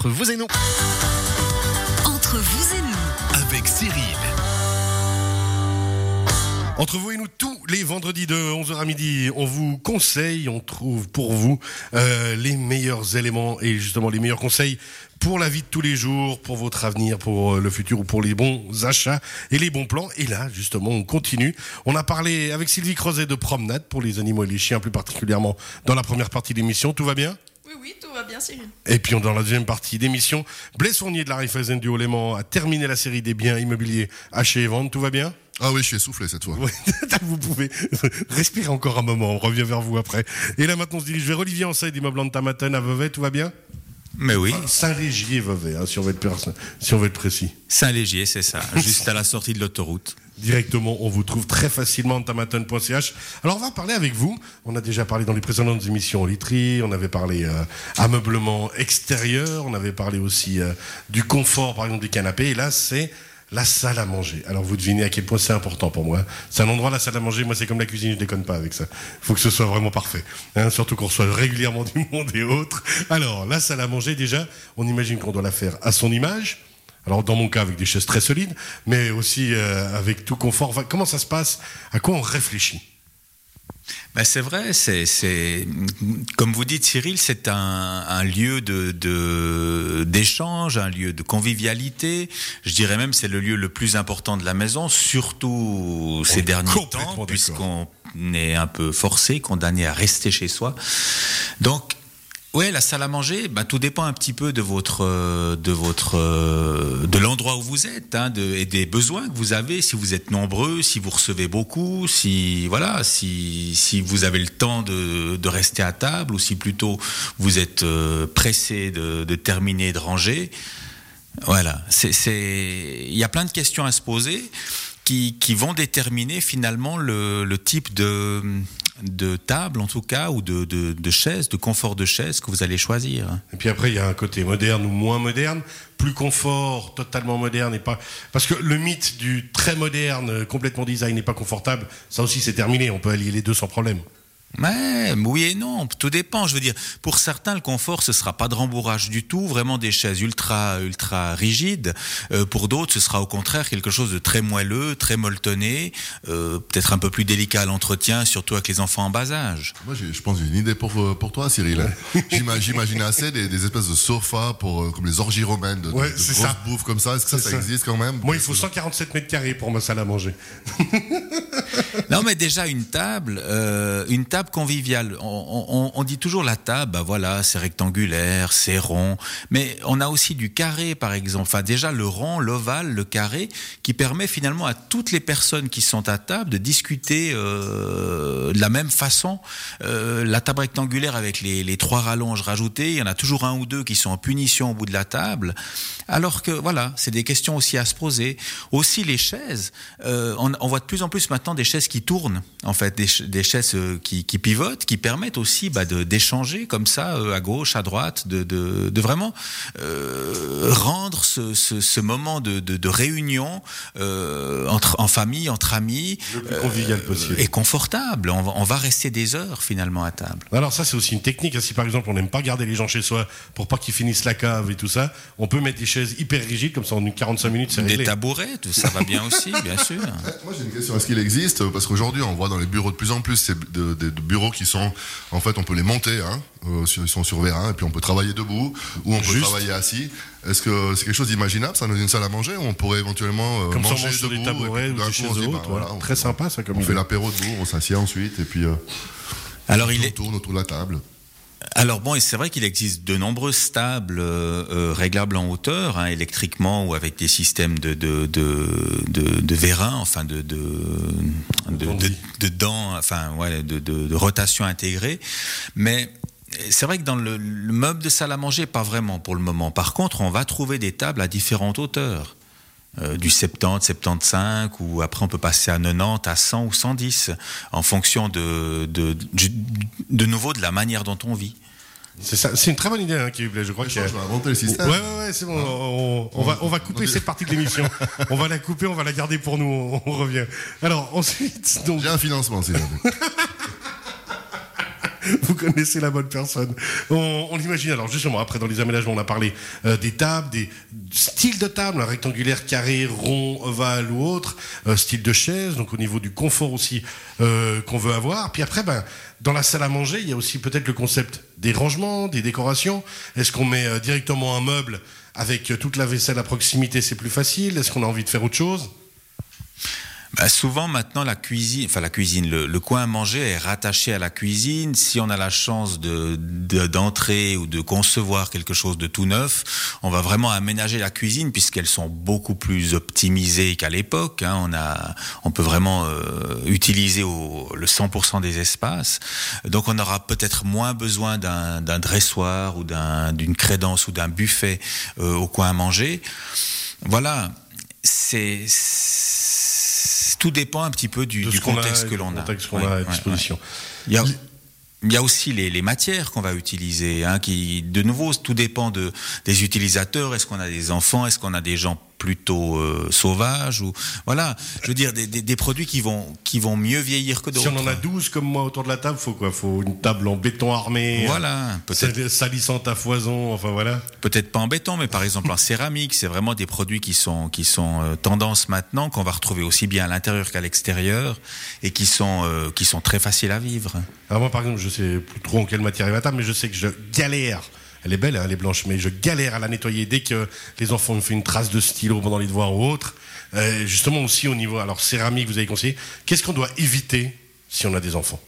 Entre vous et nous. Entre vous et nous. Avec Cyril. Entre vous et nous, tous les vendredis de 11h à midi, on vous conseille, on trouve pour vous euh, les meilleurs éléments et justement les meilleurs conseils pour la vie de tous les jours, pour votre avenir, pour euh, le futur ou pour les bons achats et les bons plans. Et là, justement, on continue. On a parlé avec Sylvie Crozet de promenade pour les animaux et les chiens plus particulièrement dans la première partie de l'émission. Tout va bien? Oui, oui, tout va bien, Cyril. Et puis dans la deuxième partie d'émission, Blaise Fournier de la Raiffeisen du Haut-Léman a terminé la série des biens immobiliers achetés et vendre. Tout va bien? Ah oui, je suis essoufflé cette fois. Ouais, vous pouvez respirer encore un moment, on revient vers vous après. Et là maintenant on se dirige vers Olivier Ansay d'immeuble Antamaten à Vevey, tout va bien? Mais oui, Saint-Légier Vevey, hein, si, on veut être si on veut être précis. Saint-Légier, c'est ça, juste à la sortie de l'autoroute. Directement, on vous trouve très facilement antamaten.ch. Alors on va parler avec vous, on a déjà parlé dans les précédentes émissions literie, on avait parlé euh, ameublement extérieur, on avait parlé aussi euh, du confort par exemple des canapés, et là c'est la salle à manger. Alors vous devinez à quel point c'est important pour moi. C'est un endroit, la salle à manger, moi c'est comme la cuisine, je déconne pas avec ça. Il faut que ce soit vraiment parfait. Hein, surtout qu'on reçoit régulièrement du monde et autres. Alors la salle à manger déjà, on imagine qu'on doit la faire à son image. Alors dans mon cas avec des chaises très solides, mais aussi euh, avec tout confort. Enfin, comment ça se passe? À quoi on réfléchit? Ben, c'est vrai, c'est, c'est comme vous dites Cyril, c'est un, un lieu de, de- d'échange, un lieu de convivialité. Je dirais même c'est le lieu le plus important de la maison, surtout ces derniers temps, puisqu'on est un peu forcé, condamné à rester chez soi. Donc Ouais, la salle à manger, bah, tout dépend un petit peu de votre, euh, de votre, euh, de l'endroit où vous êtes, hein, de, et des besoins que vous avez. Si vous êtes nombreux, si vous recevez beaucoup, si voilà, si, si vous avez le temps de, de rester à table, ou si plutôt vous êtes euh, pressé de, de terminer, de ranger. Voilà, c'est, il y a plein de questions à se poser qui, qui vont déterminer finalement le, le type de, de table, en tout cas, ou de, de, de chaise, de confort de chaise que vous allez choisir. Et puis après, il y a un côté moderne ou moins moderne, plus confort, totalement moderne et pas. Parce que le mythe du très moderne, complètement design et pas confortable, ça aussi c'est terminé. On peut allier les deux sans problème. Ouais, oui et non, tout dépend. Je veux dire, pour certains, le confort, ce sera pas de rembourrage du tout, vraiment des chaises ultra, ultra rigides. Euh, pour d'autres, ce sera au contraire quelque chose de très moelleux, très molletonné, euh, peut-être un peu plus délicat à l'entretien, surtout avec les enfants en bas âge. Moi, j'ai- je pense une idée pour, euh, pour toi, Cyril. J'ima- J'imagine assez des, des espèces de sofas pour, euh, comme les orgies romaines, de, Ouais, de grosses ça. bouffes comme ça. Est-ce que ça, ça ça. existe quand même? Moi, il faut 147 mètres carrés pour ma salle à manger. Non, mais déjà une table, euh, une table conviviale. On, dit toujours la table, bah voilà, c'est rectangulaire, c'est rond, mais on a aussi du carré, par exemple. Enfin, déjà le rond, l'ovale, le carré, qui permet finalement à toutes les personnes qui sont à table de discuter euh, de la même façon. Euh, la table rectangulaire avec les, trois rallonges rajoutées, il y en a toujours un ou deux qui sont en punition au bout de la table. Alors que voilà, c'est des questions aussi à se poser. Aussi les chaises, euh, on, voit de plus en plus maintenant des chaises qui tournent, en fait, des, ch- des chaises qui, qui pivotent, qui permettent aussi bah, de- d'échanger comme ça, euh, à gauche, à droite, de, de, de vraiment euh, rendre ce, ce, ce moment de, de, de réunion euh, entre, en famille, entre amis, Le plus convivial possible. et confortable. On va, on va rester des heures finalement à table. Alors ça, c'est aussi une technique. hein. Si par exemple on n'aime pas garder les gens chez soi pour pas qu'ils finissent la cave et tout ça, on peut mettre des chaises hyper rigides comme ça en une 45 minutes c'est Des réglé. tabourets, ça va bien aussi, bien sûr. Moi j'ai une question, est-ce qu'il existe? Parce qu'aujourd'hui on voit dans les bureaux de plus en plus de- de bureaux qui sont, en fait on peut les monter, hein, euh, ils sont sur vérin, et puis on peut travailler debout, ou on peut Juste. travailler assis. Est-ce que c'est quelque chose d'imaginable ça dans une salle à manger, où on pourrait éventuellement euh, Comme ça on manger mange sur debout, des tabourets et puis coup, on se dit, hautes. bah, voilà, on- Très sympa ça comme On fait l'apéro debout, on s'assied ensuite, et puis euh, Alors il on est, tourne autour de la table. Alors bon, et c'est vrai qu'il existe de nombreuses tables euh, euh, réglables en hauteur, hein, électriquement ou avec des systèmes de de de, de, de vérin, enfin de de de, dents, enfin ouais, de, de, de rotation intégrée. Mais c'est vrai que dans le, le meuble de salle à manger, pas vraiment pour le moment. Par contre, on va trouver des tables à différentes hauteurs. Euh, du 70, 75, ou après on peut passer à 90, à 100 ou 110, en fonction de, de, de nouveau de la manière dont on vit. C'est ça, c'est une très bonne idée hein, qui je crois Je qu'il y a- vais inventer le système. Ouais, ouais, ouais, c'est bon. On, on va, on va couper cette partie de l'émission. On va la couper, on va la garder pour nous. On, on revient. Alors ensuite, donc, J'ai un financement, s'il vous connaissez la bonne personne. On, imagine, alors justement, après dans les aménagements, on a parlé euh, des tables, des styles de table, rectangulaire, carré, rond, ovale ou autre, euh, style de chaise, donc au niveau du confort aussi euh, qu'on veut avoir. Puis après, ben, dans la salle à manger, il y a aussi peut-être le concept des rangements, des décorations. Est-ce qu'on met directement un meuble avec toute la vaisselle à proximité, c'est plus facile? Est-ce qu'on a envie de faire autre chose? Bah, souvent maintenant la cuisine, enfin la cuisine, le, coin à manger est rattaché à la cuisine. Si on a la chance de d'entrer ou de concevoir quelque chose de tout neuf, on va vraiment aménager la cuisine puisqu'elles sont beaucoup plus optimisées qu'à l'époque. Hein. On a, on peut vraiment euh, utiliser au, le 100% des espaces. Donc on aura peut-être moins besoin d'un dressoir ou d'une crédence ou d'un buffet euh, au coin à manger. Voilà, c'est tout dépend un petit peu du, contexte que l'on a. à disposition. Il y a, il y a aussi les, les matières qu'on va utiliser, hein, qui, de nouveau, tout dépend de, des utilisateurs. Est-ce qu'on a des enfants? Est-ce qu'on a des gens plutôt euh, sauvages ou voilà. Je veux dire des, des, des, produits qui vont qui vont mieux vieillir que d'autres si on en a 12 comme moi autour de la table faut quoi? Faut une table en béton armé voilà peut-être. salissante à foison enfin voilà. Peut-être pas en béton mais par exemple en céramique c'est vraiment des produits qui sont qui sont euh, tendance maintenant qu'on va retrouver aussi bien à l'intérieur qu'à l'extérieur et qui sont euh, qui sont très faciles à vivre. Alors moi par exemple je sais plus trop en quelle matière est ma table mais je sais que je galère elle est belle, hein, elle est blanche, mais je galère à la nettoyer dès que les enfants me font une trace de stylo pendant les devoirs ou autre. Euh, justement aussi au niveau, alors céramique, vous avez conseillé, qu'est-ce qu'on doit éviter si on a des enfants?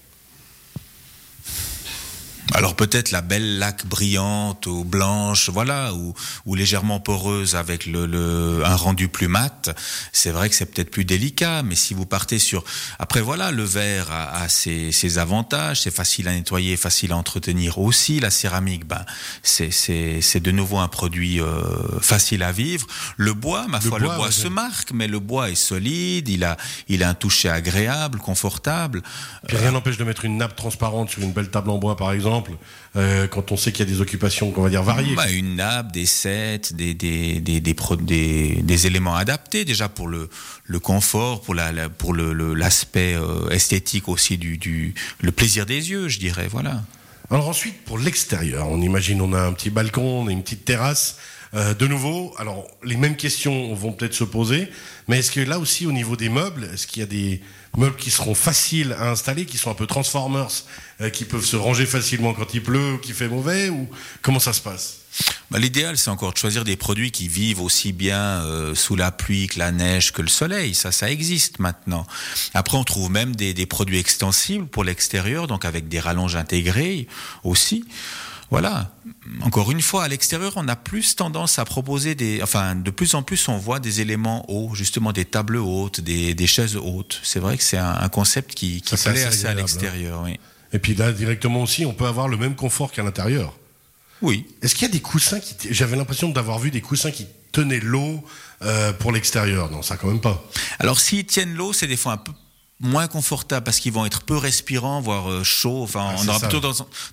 Alors peut-être la belle laque brillante ou blanche, voilà, ou, ou légèrement poreuse avec le, le, un rendu plus mat, c'est vrai que c'est peut-être plus délicat, mais si vous partez sur... Après voilà, le verre a, a ses, ses, avantages, c'est facile à nettoyer, facile à entretenir aussi. La céramique, ben, c'est de nouveau un produit euh, facile à vivre. Le bois, ma foi, le bois se marque, mais le bois est solide, il a, il a un toucher agréable, confortable. Rien n'empêche de mettre une nappe transparente sur une belle table en bois, par exemple euh, quand on sait qu'il y a des occupations va dire variées bah, Une nappe, des sets, des, des, des, des, des, éléments adaptés déjà pour le, le confort, pour la, pour l'aspect le, euh, esthétique aussi du, du le plaisir des yeux, je dirais, voilà. Alors ensuite, pour l'extérieur, on imagine on a un petit balcon, on a une petite terrasse. Euh, de nouveau, alors les mêmes questions vont peut-être se poser, mais est-ce que là aussi au niveau des meubles, est-ce qu'il y a des meubles qui seront faciles à installer, qui sont un peu transformers, euh, qui peuvent se ranger facilement quand il pleut ou qu'il fait mauvais, ou comment ça se passe? Bah, L'idéal, c'est encore de choisir des produits qui vivent aussi bien euh, sous la pluie que la neige que le soleil. Ça, ça existe maintenant. Après, on trouve même des, des produits extensibles pour l'extérieur, donc avec des rallonges intégrées aussi. Voilà. Encore une fois, à l'extérieur, on a plus tendance à proposer des, enfin, de plus en plus, on voit des éléments hauts, justement des tables hautes, des, des chaises hautes. C'est vrai que c'est un, un, concept qui, qui plaît assez, à hein. l'extérieur, oui. Et puis là, directement aussi, on peut avoir le même confort qu'à l'intérieur. Oui. Est-ce qu'il y a des coussins qui, j'avais l'impression d'avoir vu des coussins qui tenaient l'eau euh, pour l'extérieur. Non, ça quand même pas. Alors s'ils tiennent l'eau, c'est des fois un peu moins confortables parce qu'ils vont être peu respirants, voire euh, chauds. Enfin, ah, on aura plutôt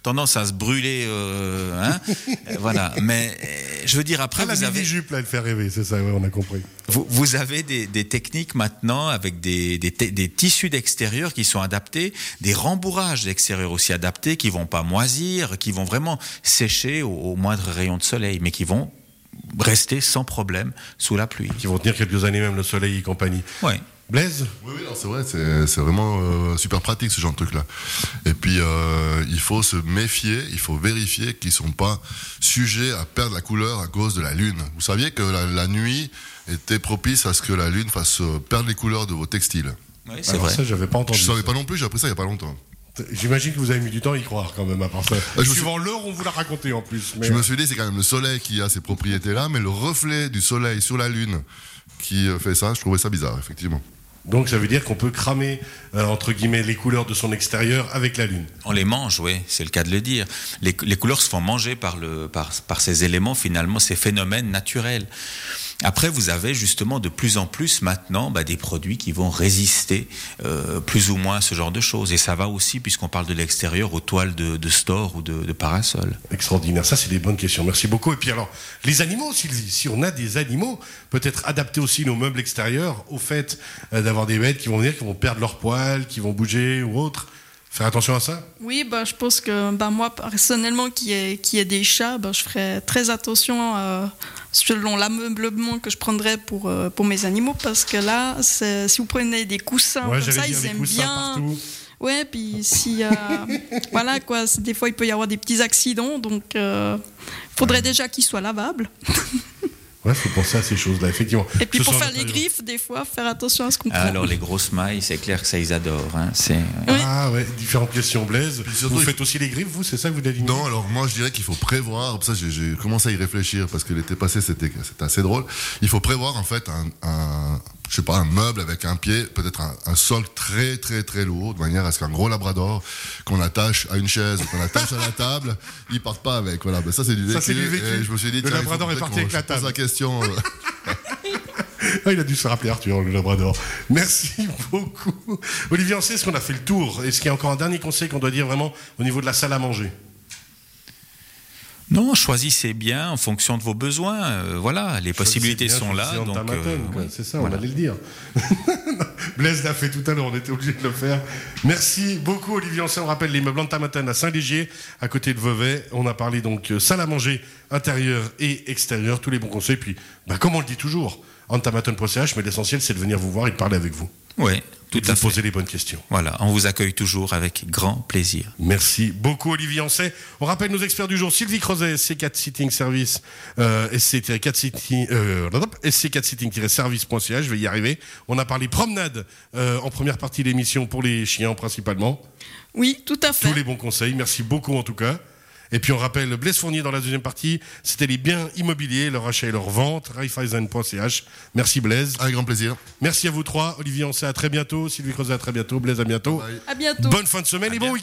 tendance à se brûler. Euh, hein voilà. Mais euh, je veux dire après, ah, vous la avez jupe là, elle fait rêver. C'est ça, ouais, on a compris. Vous, vous avez des, des, techniques maintenant avec des, des, des tissus d'extérieur qui sont adaptés, des rembourrages d'extérieur aussi adaptés, qui vont pas moisir, qui vont vraiment sécher au, au moindre rayon de soleil, mais qui vont rester sans problème sous la pluie. Qui vont tenir quelques années même le soleil et compagnie. Oui. Blaise Oui, oui c'est vrai, c'est vraiment euh, super pratique ce genre de truc-là. Et puis, euh, il faut se méfier, il faut vérifier qu'ils sont pas sujets à perdre la couleur à cause de la lune. Vous saviez que la, la nuit était propice à ce que la lune fasse euh, perdre les couleurs de vos textiles. Oui, c'est vrai. Ça, j'avais pas entendu. Je savais pas non plus, j'ai appris ça il y a pas longtemps. J'imagine que vous avez mis du temps à y croire quand même à part ça. Bah, Suivant suis... l'heure, on vous l'a raconté en plus. Mais... Je me suis dit, c'est quand même le soleil qui a ces propriétés-là, mais le reflet du soleil sur la lune qui fait ça, je trouvais ça bizarre, effectivement. Donc ça veut dire qu'on peut cramer, euh, entre guillemets, les couleurs de son extérieur avec la Lune. On les mange, oui, c'est le cas de le dire. Les, les, couleurs se font manger par, le, par, par ces éléments, finalement, ces phénomènes naturels. Après, vous avez justement de plus en plus maintenant bah, des produits qui vont résister euh, plus ou moins à ce genre de choses. Et ça va aussi, puisqu'on parle de l'extérieur, aux toiles de, de store ou de, de parasol. Extraordinaire. Ça, c'est des bonnes questions. Merci beaucoup. Et puis alors, les animaux, Sylvie, si on a des animaux, peut-être adapter aussi nos meubles extérieurs au fait euh, d'avoir des bêtes qui vont venir, qui vont perdre leurs poils, qui vont bouger ou autre. Faire attention à ça Oui, bah, je pense que bah, moi, personnellement, qui ai, qui ai des chats, bah, je ferai très attention euh, selon l'ameublement que je prendrais pour, euh, pour mes animaux, parce que là, si vous prenez des coussins ouais, comme ça, ils aiment bien. Partout. Ouais, puis si. Euh, voilà, quoi, des fois, il peut y avoir des petits accidents, donc il faudrait déjà qu'ils soient lavables. Ouais, faut penser à ces choses-là, effectivement. Et puis pour faire les griffes, des fois, faire attention à ce qu'on prend. Alors les grosses mailles, c'est clair que ça ils adorent. Hein. C'est. Ah ouais, différentes questions, Blaise. Surtout, vous faites aussi les griffes, vous, c'est ça que vous avez dit Non, alors moi je dirais qu'il faut prévoir. Ça, j'ai commencé à y réfléchir parce que l'été passé c'était assez drôle. Il faut prévoir en fait un, un je sais pas, un meuble avec un pied, peut-être un, un, sol très très très lourd, de manière à ce qu'un gros labrador qu'on attache à une chaise ou qu'on attache à la table, il parte pas avec. Voilà, mais ça c'est du vécu. Ça, du vécu. Et je me suis dit, le labrador est parti avec la table. ah, il a dû se rappeler Arthur, le labrador. Merci beaucoup. Olivier, on sait ce qu'on a fait le tour. Est-ce qu'il y a encore un dernier conseil qu'on doit dire vraiment au niveau de la salle à manger? Non, choisissez bien en fonction de vos besoins. Euh, voilà, les possibilités sont là. Donc, euh, c'est ça, on allait le dire. Blaise l'a fait tout à l'heure, on était obligé de le faire. Merci beaucoup, Olivier Ancien. On rappelle l'immeuble Antamaten à Saint-Légier, à côté de Vevey. On a parlé donc euh, salle à manger intérieure et extérieure, tous les bons conseils. Puis, bah, comme on le dit toujours, antamaton.ch, mais l'essentiel, c'est de venir vous voir et de parler avec vous. Oui, tout à fait. poser les bonnes questions. Voilà, on vous accueille toujours avec grand plaisir. Merci beaucoup, Olivier Ancet. On rappelle nos experts du jour Sylvie Crozet, SC4 Sitting Service, euh, SC4 Sitting, euh, SC4 Sitting-service.ca, je vais y arriver. On a parlé promenade euh, en première partie de l'émission pour les chiens principalement. Oui, tout à fait. Tous les bons conseils. Merci beaucoup en tout cas. Et puis on rappelle Blaise Fournier dans la deuxième partie, c'était les biens immobiliers, leur achat et leur vente, raiffeisen.ch. Merci Blaise. Avec grand plaisir. Merci à vous trois. Olivier, on sait à très bientôt. Sylvie Creuset, à très bientôt. Blaise, à bientôt. À bientôt. Bonne fin de semaine et bon week-end.